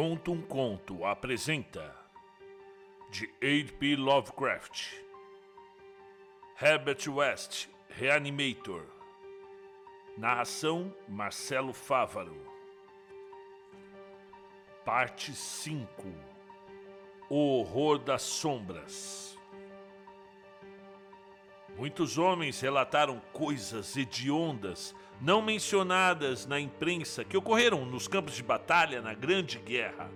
Conto um Conto apresenta de H.P. Lovecraft. Herbert West, Reanimator. Narração Marcelo Fávaro. Parte 5 O Horror das Sombras. Muitos homens relataram coisas hediondas não mencionadas na imprensa que ocorreram nos campos de batalha na Grande Guerra.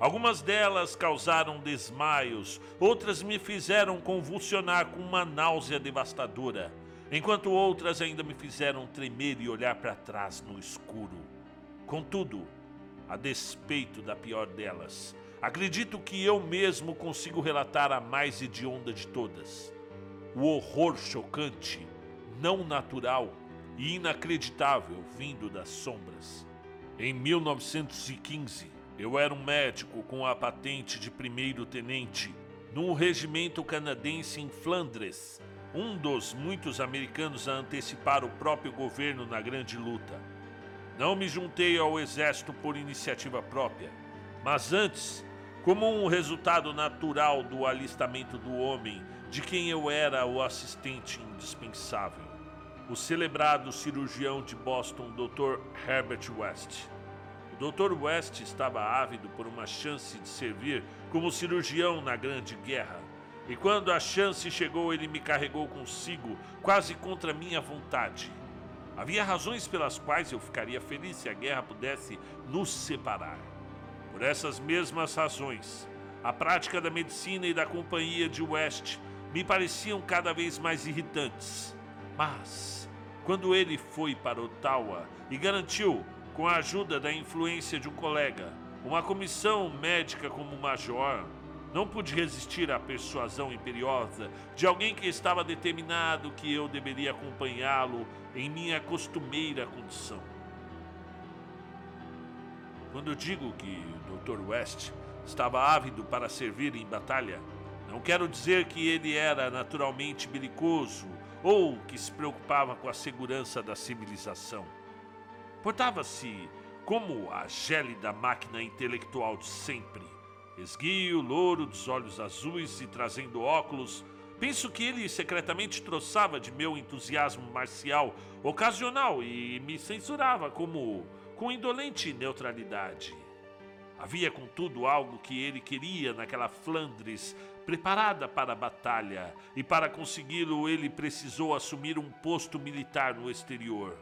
Algumas delas causaram desmaios, outras me fizeram convulsionar com uma náusea devastadora, enquanto outras ainda me fizeram tremer e olhar para trás no escuro. Contudo, a despeito da pior delas, acredito que eu mesmo consigo relatar a mais hedionda de todas. O horror chocante, não natural, e inacreditável vindo das sombras. Em 1915, eu era um médico com a patente de primeiro tenente num regimento canadense em Flandres, um dos muitos americanos a antecipar o próprio governo na grande luta. Não me juntei ao exército por iniciativa própria, mas antes, como um resultado natural do alistamento do homem de quem eu era o assistente indispensável o celebrado cirurgião de Boston, Dr. Herbert West. O Dr. West estava ávido por uma chance de servir como cirurgião na Grande Guerra. E quando a chance chegou, ele me carregou consigo, quase contra minha vontade. Havia razões pelas quais eu ficaria feliz se a guerra pudesse nos separar. Por essas mesmas razões, a prática da medicina e da companhia de West me pareciam cada vez mais irritantes. Mas quando ele foi para Ottawa e garantiu, com a ajuda da influência de um colega, uma comissão médica como major, não pude resistir à persuasão imperiosa de alguém que estava determinado que eu deveria acompanhá-lo em minha costumeira condição. Quando digo que o Dr. West estava ávido para servir em batalha, não quero dizer que ele era naturalmente belicoso ou que se preocupava com a segurança da civilização. Portava-se como a gélida máquina intelectual de sempre. Esguio, louro, dos olhos azuis e trazendo óculos, penso que ele secretamente troçava de meu entusiasmo marcial ocasional e me censurava como com indolente neutralidade. Havia, contudo, algo que ele queria naquela Flandres preparada para a batalha, e para consegui-lo ele precisou assumir um posto militar no exterior.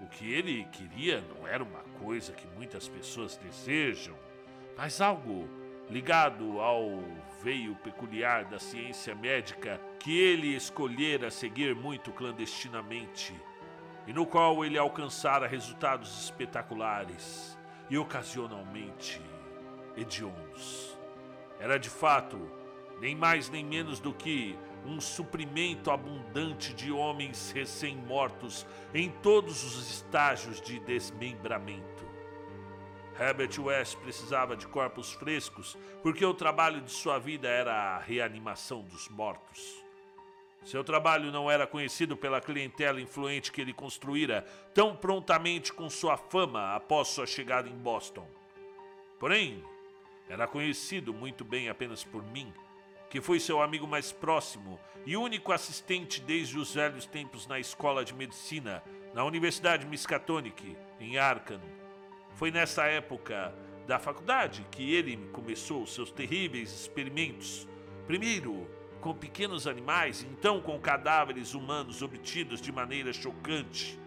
O que ele queria não era uma coisa que muitas pessoas desejam, mas algo ligado ao veio peculiar da ciência médica que ele escolhera seguir muito clandestinamente e no qual ele alcançara resultados espetaculares e ocasionalmente hediondos. Era de fato nem mais nem menos do que um suprimento abundante de homens recém-mortos em todos os estágios de desmembramento. Herbert West precisava de corpos frescos porque o trabalho de sua vida era a reanimação dos mortos. Seu trabalho não era conhecido pela clientela influente que ele construíra tão prontamente com sua fama após sua chegada em Boston. Porém, era conhecido muito bem apenas por mim, que foi seu amigo mais próximo e único assistente desde os velhos tempos na escola de medicina na Universidade Miskatonic, em Arkham. Foi nessa época da faculdade que ele começou seus terríveis experimentos. Primeiro, com pequenos animais, então com cadáveres humanos obtidos de maneira chocante.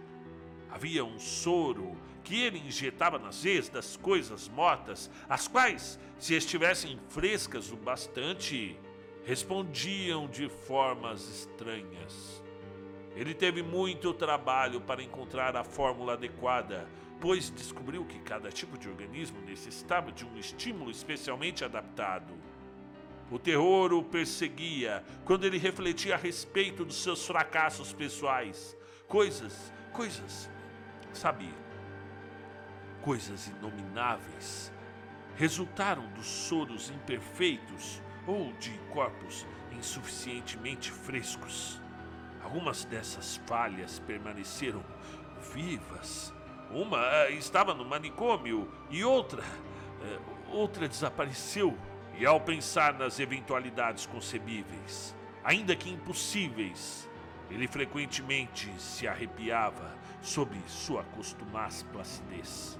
Havia um soro que ele injetava nas veias das coisas mortas, as quais, se estivessem frescas o bastante, respondiam de formas estranhas. Ele teve muito trabalho para encontrar a fórmula adequada, pois descobriu que cada tipo de organismo necessitava de um estímulo especialmente adaptado. O terror o perseguia quando ele refletia a respeito dos seus fracassos pessoais. Coisas, coisas, sabe, coisas inomináveis resultaram dos soros imperfeitos ou de corpos insuficientemente frescos. Algumas dessas falhas permaneceram vivas. Uma eh, estava no manicômio e outra, eh, outra desapareceu. E ao pensar nas eventualidades concebíveis, ainda que impossíveis, ele frequentemente se arrepiava sob sua costumaz placidez.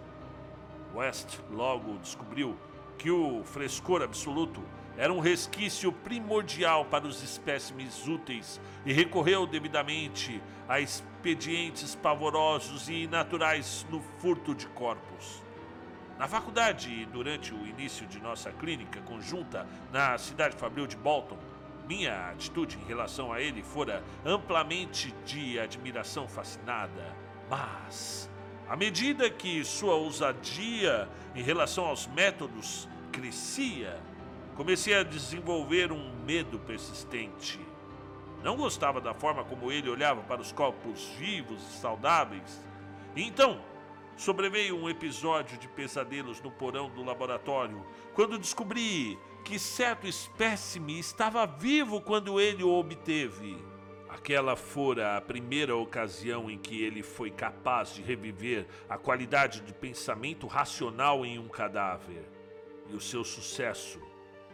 West logo descobriu que o frescor absoluto era um resquício primordial para os espécimes úteis e recorreu devidamente a expedientes pavorosos e naturais no furto de corpos. Na faculdade e durante o início de nossa clínica conjunta na cidade fabril de Bolton, minha atitude em relação a ele fora amplamente de admiração fascinada. Mas, à medida que sua ousadia em relação aos métodos crescia, comecei a desenvolver um medo persistente. Não gostava da forma como ele olhava para os corpos vivos e saudáveis. Então, sobreveio um episódio de pesadelos no porão do laboratório, quando descobri que certo espécime estava vivo quando ele o obteve. Aquela fora a primeira ocasião em que ele foi capaz de reviver a qualidade de pensamento racional em um cadáver. E o seu sucesso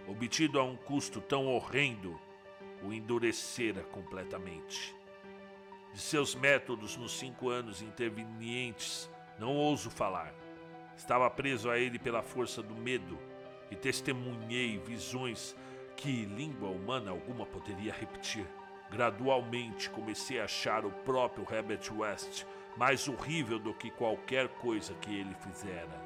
obtido a um custo tão horrendo, o endurecera completamente. De seus métodos nos cinco anos intervenientes, não ouso falar. Estava preso a ele pela força do medo e testemunhei visões que língua humana alguma poderia repetir. Gradualmente comecei a achar o próprio Herbert West mais horrível do que qualquer coisa que ele fizera.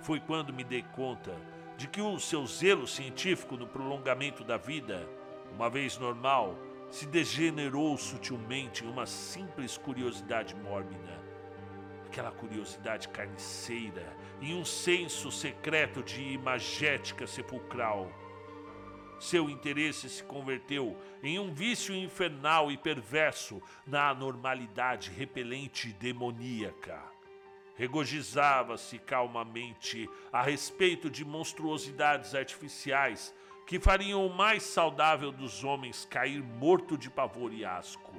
Foi quando me dei conta de que o seu zelo científico no prolongamento da vida, uma vez normal, se degenerou sutilmente em uma simples curiosidade mórbida. Aquela curiosidade carniceira, em um senso secreto de imagética sepulcral. Seu interesse se converteu em um vício infernal e perverso na anormalidade repelente e demoníaca regozijava-se calmamente a respeito de monstruosidades artificiais que fariam o mais saudável dos homens cair morto de pavor e asco.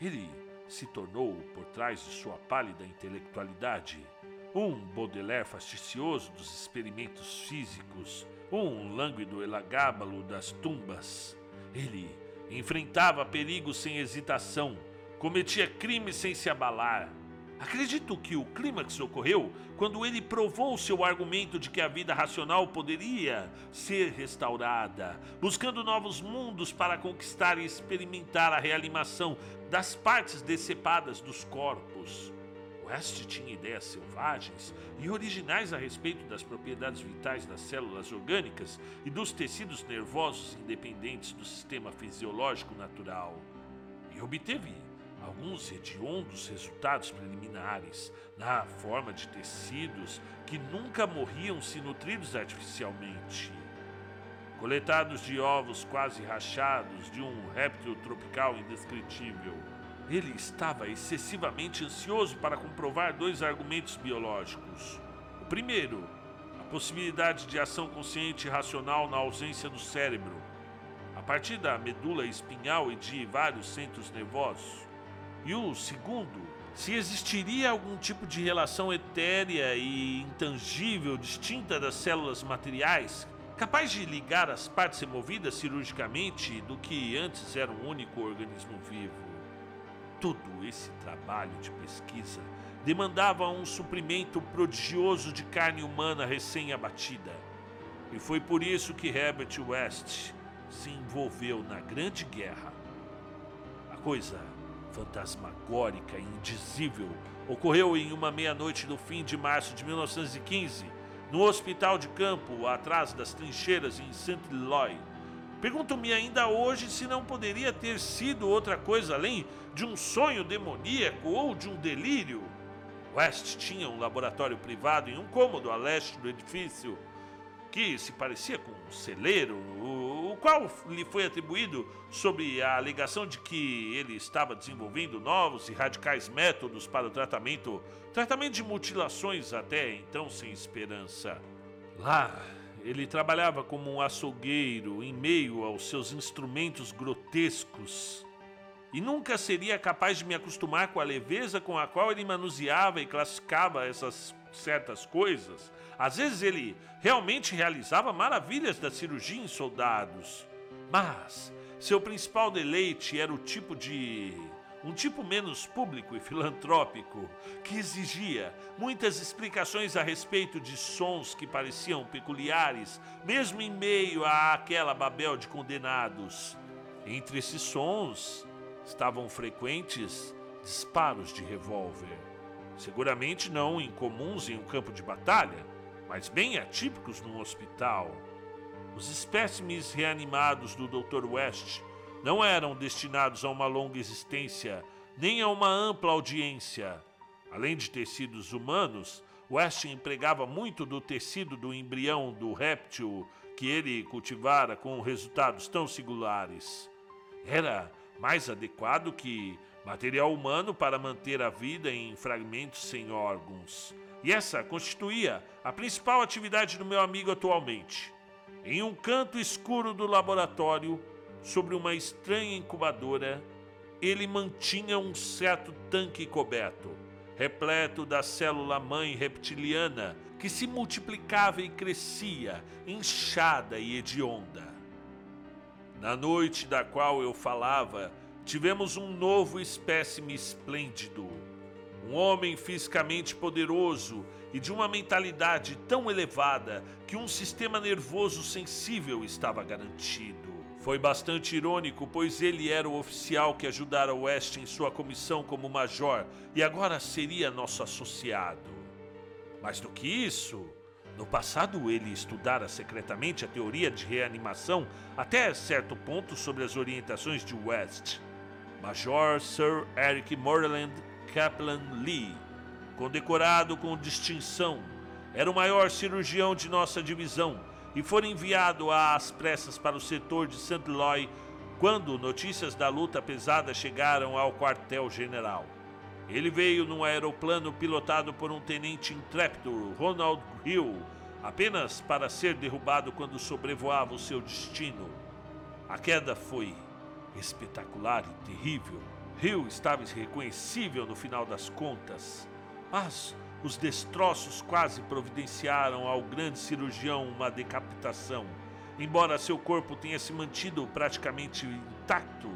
Ele se tornou, por trás de sua pálida intelectualidade, um Baudelaire fasticioso dos experimentos físicos, um lânguido elagábalo das tumbas. Ele enfrentava perigos sem hesitação, cometia crimes sem se abalar, Acredito que o clímax ocorreu quando ele provou seu argumento de que a vida racional poderia ser restaurada, buscando novos mundos para conquistar e experimentar a reanimação das partes decepadas dos corpos. West tinha ideias selvagens e originais a respeito das propriedades vitais das células orgânicas e dos tecidos nervosos independentes do sistema fisiológico natural. E obteve alguns hediondos resultados preliminares na forma de tecidos que nunca morriam se nutridos artificialmente. Coletados de ovos quase rachados de um réptil tropical indescritível, ele estava excessivamente ansioso para comprovar dois argumentos biológicos. O primeiro, a possibilidade de ação consciente e racional na ausência do cérebro, a partir da medula espinhal e de vários centros nervosos. E o segundo, se existiria algum tipo de relação etérea e intangível distinta das células materiais, capaz de ligar as partes removidas cirurgicamente do que antes era um único organismo vivo. Todo esse trabalho de pesquisa demandava um suprimento prodigioso de carne humana recém-abatida. E foi por isso que Herbert West se envolveu na Grande Guerra. A coisa fantasmagórica e indizível ocorreu em uma meia-noite do fim de março de 1915, no hospital de campo, atrás das trincheiras em St. Eloy. Pergunto-me ainda hoje se não poderia ter sido outra coisa além de um sonho demoníaco ou de um delírio. West tinha um laboratório privado em um cômodo a leste do edifício, que se parecia com um celeiro, qual lhe foi atribuído sob a alegação de que ele estava desenvolvendo novos e radicais métodos para o tratamento, tratamento de mutilações até então sem esperança. Lá, ele trabalhava como um açougueiro em meio aos seus instrumentos grotescos e nunca seria capaz de me acostumar com a leveza com a qual ele manuseava e classificava essas certas coisas. Às vezes ele realmente realizava maravilhas da cirurgia em soldados. Mas seu principal deleite era o tipo de um tipo menos público e filantrópico, que exigia muitas explicações a respeito de sons que pareciam peculiares, mesmo em meio àquela babel de condenados. Entre esses sons estavam frequentes disparos de revólver. Seguramente não incomuns em um campo de batalha, mas bem atípicos num hospital. Os espécimes reanimados do Dr. West não eram destinados a uma longa existência, nem a uma ampla audiência. Além de tecidos humanos, West empregava muito do tecido do embrião do réptil que ele cultivara com resultados tão singulares. Era mais adequado que material humano para manter a vida em fragmentos sem órgãos. E essa constituía a principal atividade do meu amigo atualmente. Em um canto escuro do laboratório, sobre uma estranha incubadora, ele mantinha um certo tanque coberto, repleto da célula mãe reptiliana que se multiplicava e crescia, inchada e hedionda. Na noite da qual eu falava, tivemos um novo espécime esplêndido. Um homem fisicamente poderoso e de uma mentalidade tão elevada que um sistema nervoso sensível estava garantido. Foi bastante irônico, pois ele era o oficial que ajudara West em sua comissão como major e agora seria nosso associado. Mais do que isso, no passado ele estudara secretamente a teoria de reanimação até certo ponto sobre as orientações de West. Major Sir Eric Moreland Kaplan Lee, condecorado com distinção, era o maior cirurgião de nossa divisão e for enviado às pressas para o setor de St. Eloy quando notícias da luta pesada chegaram ao quartel-general. Ele veio num aeroplano pilotado por um tenente intrépido, Ronald Hill, apenas para ser derrubado quando sobrevoava o seu destino. A queda foi espetacular e terrível. Hill estava irreconhecível no final das contas, mas os destroços quase providenciaram ao grande cirurgião uma decapitação. Embora seu corpo tenha se mantido praticamente intacto,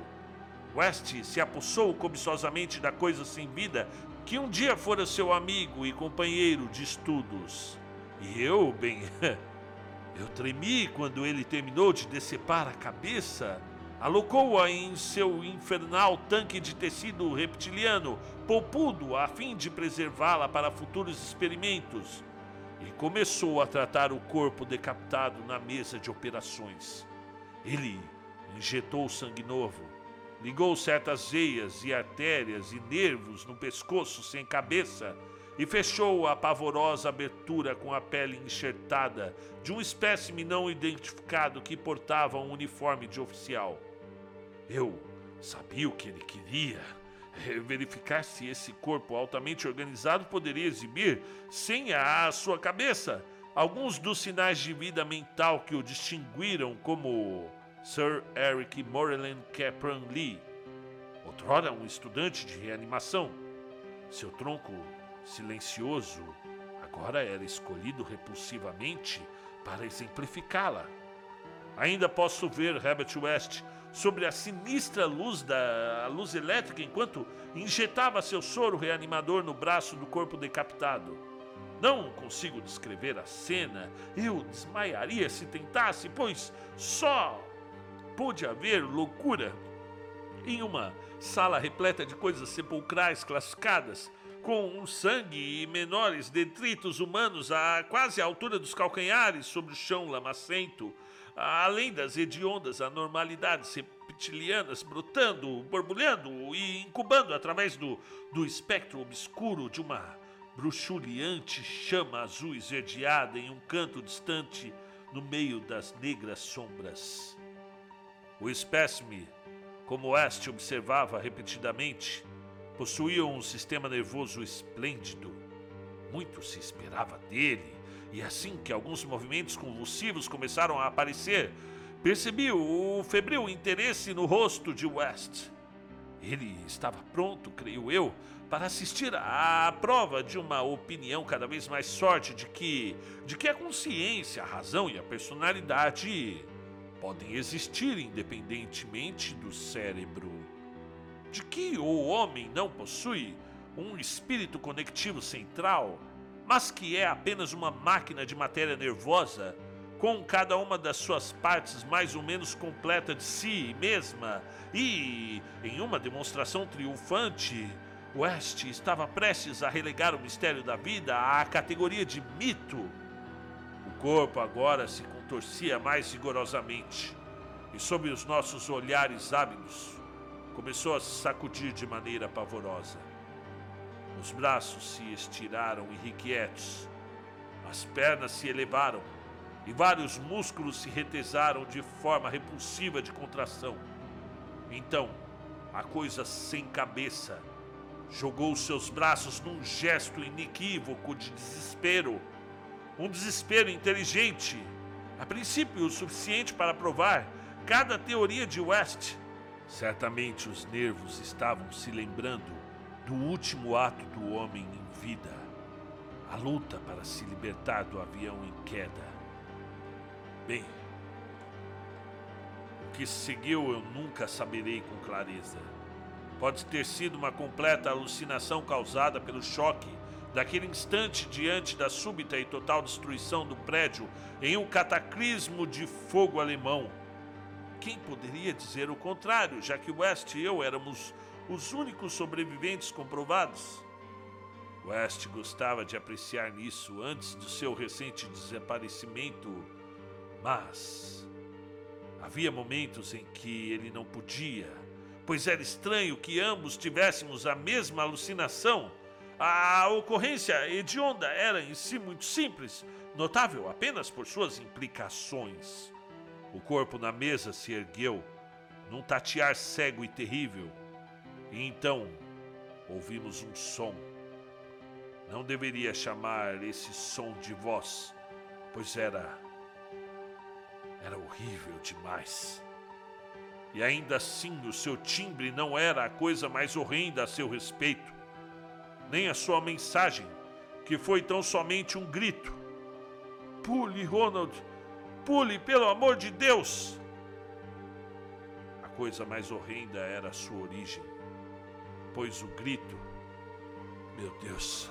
West se apossou cobiçosamente da coisa sem vida que um dia fora seu amigo e companheiro de estudos. E eu, bem, eu tremi quando ele terminou de decepar a cabeça alocou-a em seu infernal tanque de tecido reptiliano, poupudo a fim de preservá-la para futuros experimentos, e começou a tratar o corpo decapitado na mesa de operações. Ele injetou sangue novo, ligou certas veias e artérias e nervos no pescoço sem cabeça e fechou a pavorosa abertura com a pele enxertada de um espécime não identificado que portava um uniforme de oficial. Eu sabia o que ele queria. É, verificar se esse corpo altamente organizado poderia exibir, sem a sua cabeça, alguns dos sinais de vida mental que o distinguiram como Sir Eric Moreland Capron Lee, outrora um estudante de reanimação. Seu tronco silencioso agora era escolhido repulsivamente para exemplificá-la. Ainda posso ver Herbert West sobre a sinistra luz da luz elétrica enquanto injetava seu soro reanimador no braço do corpo decapitado. Não consigo descrever a cena, eu desmaiaria se tentasse, pois só pôde haver loucura em uma sala repleta de coisas sepulcrais classificadas, com um sangue e menores detritos humanos a quase a altura dos calcanhares sobre o chão lamacento, além das hediondas anormalidades reptilianas brotando, borbulhando e incubando através do, do espectro obscuro de uma bruxuleante chama azul esverdeada em um canto distante no meio das negras sombras. O espécime, como este observava repetidamente, possuía um sistema nervoso esplêndido. Muito se esperava dele e assim que alguns movimentos convulsivos começaram a aparecer, percebi o febril interesse no rosto de West. Ele estava pronto, creio eu, para assistir à prova de uma opinião cada vez mais forte de que, de que a consciência, a razão e a personalidade podem existir independentemente do cérebro. De que o homem não possui um espírito conectivo central, mas que é apenas uma máquina de matéria nervosa, com cada uma das suas partes mais ou menos completa de si mesma, e, em uma demonstração triunfante, West estava prestes a relegar o mistério da vida à categoria de mito. O corpo agora se contorcia mais rigorosamente, e sob os nossos olhares ávidos, começou a sacudir de maneira pavorosa. Os braços se estiraram irrequietos, as pernas se elevaram e vários músculos se retesaram de forma repulsiva de contração. Então, a coisa sem cabeça jogou seus braços num gesto inequívoco de desespero. Um desespero inteligente, a princípio o suficiente para provar cada teoria de West. Certamente os nervos estavam se lembrando do último ato do homem em vida, a luta para se libertar do avião em queda. Bem, o que seguiu eu nunca saberei com clareza. Pode ter sido uma completa alucinação causada pelo choque daquele instante diante da súbita e total destruição do prédio em um cataclismo de fogo alemão. Quem poderia dizer o contrário, já que West e eu éramos os únicos sobreviventes comprovados. West gostava de apreciar nisso antes do seu recente desaparecimento, mas havia momentos em que ele não podia, pois era estranho que ambos tivéssemos a mesma alucinação. A ocorrência hedionda era em si muito simples, notável apenas por suas implicações. O corpo na mesa se ergueu, num tatear cego e terrível e então ouvimos um som. Não deveria chamar esse som de voz, pois era. era horrível demais. E ainda assim o seu timbre não era a coisa mais horrenda a seu respeito, nem a sua mensagem, que foi tão somente um grito. Pule, Ronald! Pule, pelo amor de Deus! A coisa mais horrenda era a sua origem pois o grito, meu Deus,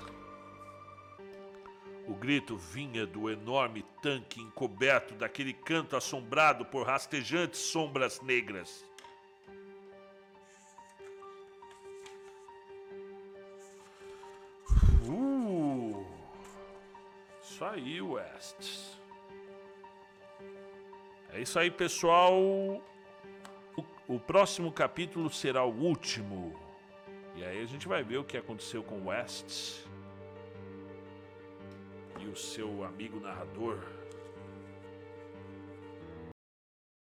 o grito vinha do enorme tanque encoberto daquele canto assombrado por rastejantes sombras negras. Uh, isso aí, West. É isso aí, pessoal. O, o próximo capítulo será o último. E aí a gente vai ver o que aconteceu com West e o seu amigo narrador